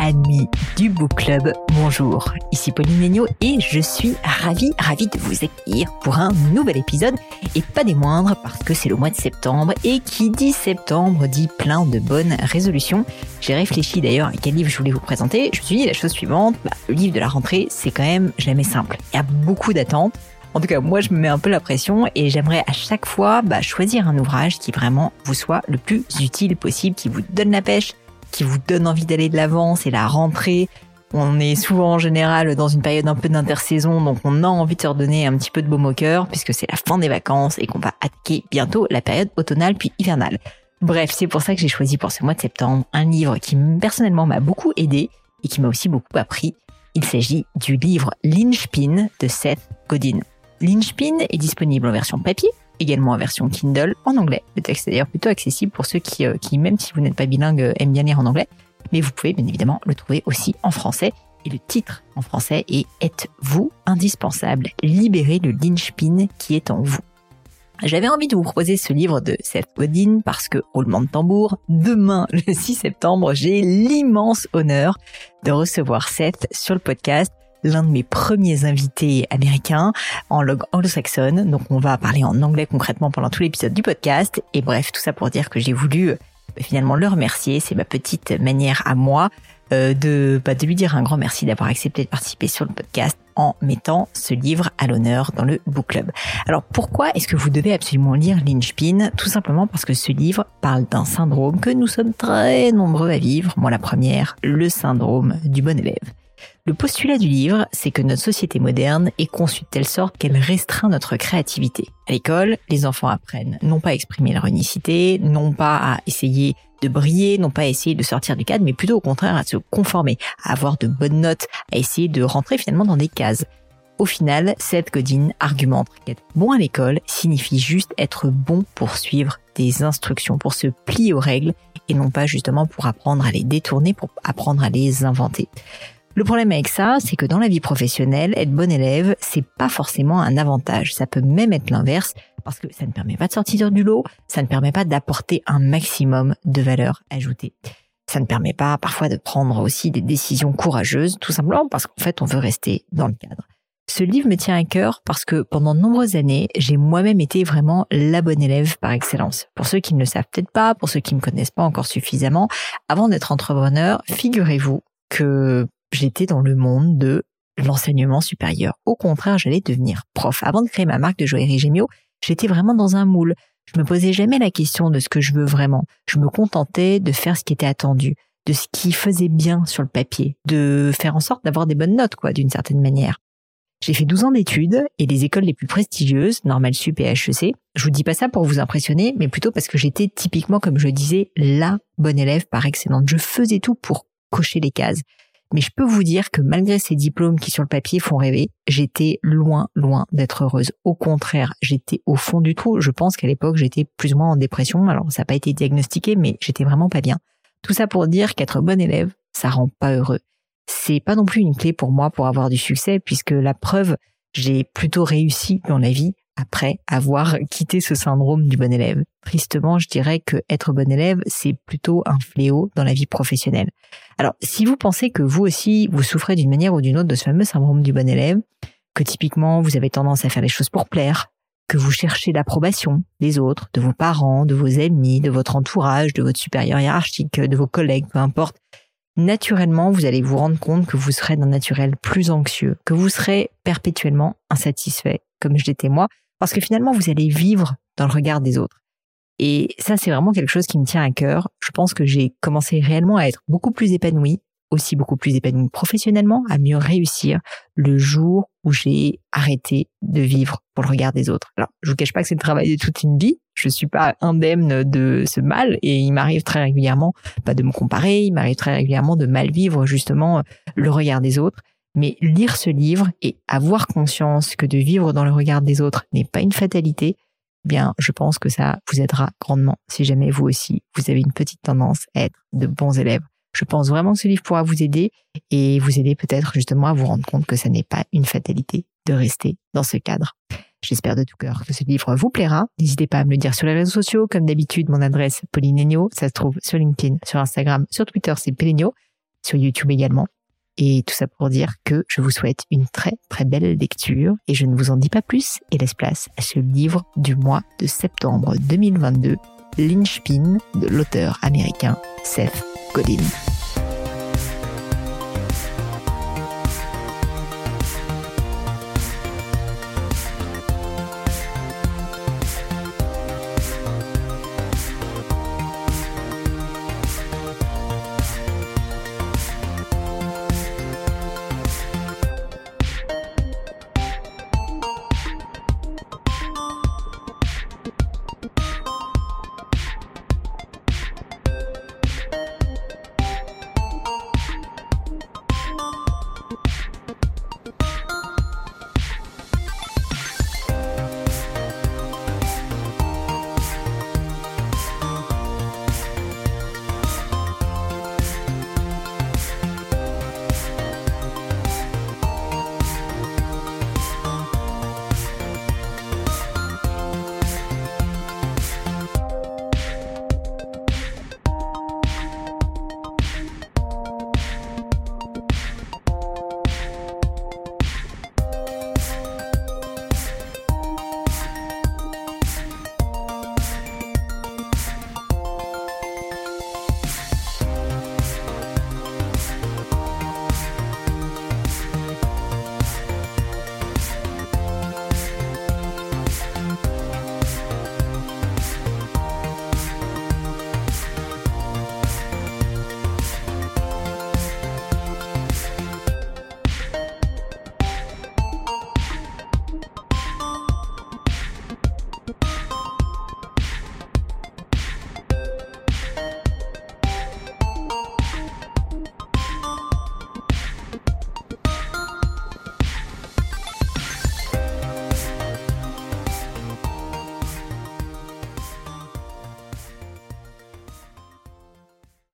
amis du Book Club, bonjour. Ici Pauline Legno et je suis ravie, ravie de vous accueillir pour un nouvel épisode et pas des moindres parce que c'est le mois de septembre et qui dit septembre dit plein de bonnes résolutions. J'ai réfléchi d'ailleurs à quel livre je voulais vous présenter. Je me suis dit la chose suivante, bah, le livre de la rentrée c'est quand même jamais simple. Il y a beaucoup d'attentes. En tout cas, moi, je me mets un peu la pression et j'aimerais à chaque fois bah, choisir un ouvrage qui vraiment vous soit le plus utile possible, qui vous donne la pêche, qui vous donne envie d'aller de l'avant, c'est la rentrée. On est souvent en général dans une période un peu d'intersaison, donc on a envie de se redonner un petit peu de baume au cœur, puisque c'est la fin des vacances et qu'on va attaquer bientôt la période automnale puis hivernale. Bref, c'est pour ça que j'ai choisi pour ce mois de septembre un livre qui personnellement m'a beaucoup aidé et qui m'a aussi beaucoup appris. Il s'agit du livre Lynchpin de Seth Godin. Lynchpin est disponible en version papier, également en version Kindle en anglais. Le texte est d'ailleurs plutôt accessible pour ceux qui, euh, même si vous n'êtes pas bilingue, euh, aiment bien lire en anglais. Mais vous pouvez bien évidemment le trouver aussi en français. Et le titre en français est Êtes-vous indispensable? Libérez le linchpin qui est en vous. J'avais envie de vous proposer ce livre de Seth Godin parce que, roulement de tambour, demain, le 6 septembre, j'ai l'immense honneur de recevoir Seth sur le podcast l'un de mes premiers invités américains en langue anglo-saxonne. Donc on va parler en anglais concrètement pendant tout l'épisode du podcast. Et bref, tout ça pour dire que j'ai voulu euh, finalement le remercier. C'est ma petite manière à moi euh, de, bah, de lui dire un grand merci d'avoir accepté de participer sur le podcast en mettant ce livre à l'honneur dans le book club. Alors pourquoi est-ce que vous devez absolument lire Lynchpin? Tout simplement parce que ce livre parle d'un syndrome que nous sommes très nombreux à vivre. Moi la première, le syndrome du bon élève. Le postulat du livre, c'est que notre société moderne est conçue de telle sorte qu'elle restreint notre créativité. À l'école, les enfants apprennent non pas à exprimer leur unicité, non pas à essayer de briller, non pas à essayer de sortir du cadre, mais plutôt au contraire à se conformer, à avoir de bonnes notes, à essayer de rentrer finalement dans des cases. Au final, Seth Godin argumente qu'être bon à l'école signifie juste être bon pour suivre des instructions, pour se plier aux règles et non pas justement pour apprendre à les détourner, pour apprendre à les inventer. Le problème avec ça, c'est que dans la vie professionnelle, être bon élève, c'est pas forcément un avantage. Ça peut même être l'inverse parce que ça ne permet pas de sortir du lot, ça ne permet pas d'apporter un maximum de valeur ajoutée. Ça ne permet pas parfois de prendre aussi des décisions courageuses, tout simplement parce qu'en fait, on veut rester dans le cadre. Ce livre me tient à cœur parce que pendant de nombreuses années, j'ai moi-même été vraiment la bonne élève par excellence. Pour ceux qui ne le savent peut-être pas, pour ceux qui ne me connaissent pas encore suffisamment, avant d'être entrepreneur, figurez-vous que j'étais dans le monde de l'enseignement supérieur. Au contraire, j'allais devenir prof. Avant de créer ma marque de joaillerie Gémio, j'étais vraiment dans un moule. Je me posais jamais la question de ce que je veux vraiment. Je me contentais de faire ce qui était attendu, de ce qui faisait bien sur le papier, de faire en sorte d'avoir des bonnes notes, quoi, d'une certaine manière. J'ai fait 12 ans d'études et les écoles les plus prestigieuses, Normal Sup et HEC. Je vous dis pas ça pour vous impressionner, mais plutôt parce que j'étais typiquement, comme je disais, la bonne élève par excellence. Je faisais tout pour cocher les cases. Mais je peux vous dire que malgré ces diplômes qui sur le papier font rêver, j'étais loin, loin d'être heureuse. Au contraire, j'étais au fond du trou. Je pense qu'à l'époque, j'étais plus ou moins en dépression. Alors, ça n'a pas été diagnostiqué, mais j'étais vraiment pas bien. Tout ça pour dire qu'être bon élève, ça rend pas heureux. C'est pas non plus une clé pour moi pour avoir du succès, puisque la preuve, j'ai plutôt réussi dans la vie après avoir quitté ce syndrome du bon élève. Tristement, je dirais que être bon élève, c'est plutôt un fléau dans la vie professionnelle. Alors, si vous pensez que vous aussi, vous souffrez d'une manière ou d'une autre de ce fameux syndrome du bon élève, que typiquement, vous avez tendance à faire les choses pour plaire, que vous cherchez l'approbation des autres, de vos parents, de vos amis, de votre entourage, de votre supérieur hiérarchique, de vos collègues, peu importe, naturellement, vous allez vous rendre compte que vous serez d'un naturel plus anxieux, que vous serez perpétuellement insatisfait, comme je l'étais moi, parce que finalement, vous allez vivre dans le regard des autres. Et ça, c'est vraiment quelque chose qui me tient à cœur. Je pense que j'ai commencé réellement à être beaucoup plus épanouie, aussi beaucoup plus épanouie professionnellement, à mieux réussir le jour où j'ai arrêté de vivre pour le regard des autres. Alors, je vous cache pas que c'est le travail de toute une vie. Je suis pas indemne de ce mal et il m'arrive très régulièrement pas de me comparer, il m'arrive très régulièrement de mal vivre justement le regard des autres. Mais lire ce livre et avoir conscience que de vivre dans le regard des autres n'est pas une fatalité, eh bien, je pense que ça vous aidera grandement si jamais vous aussi, vous avez une petite tendance à être de bons élèves. Je pense vraiment que ce livre pourra vous aider et vous aider peut-être justement à vous rendre compte que ça n'est pas une fatalité de rester dans ce cadre. J'espère de tout cœur que ce livre vous plaira. N'hésitez pas à me le dire sur les réseaux sociaux. Comme d'habitude, mon adresse Pauline ça se trouve sur LinkedIn, sur Instagram, sur Twitter, c'est Pelenio. sur YouTube également. Et tout ça pour dire que je vous souhaite une très très belle lecture et je ne vous en dis pas plus et laisse place à ce livre du mois de septembre 2022, Lynchpin de l'auteur américain Seth Godin.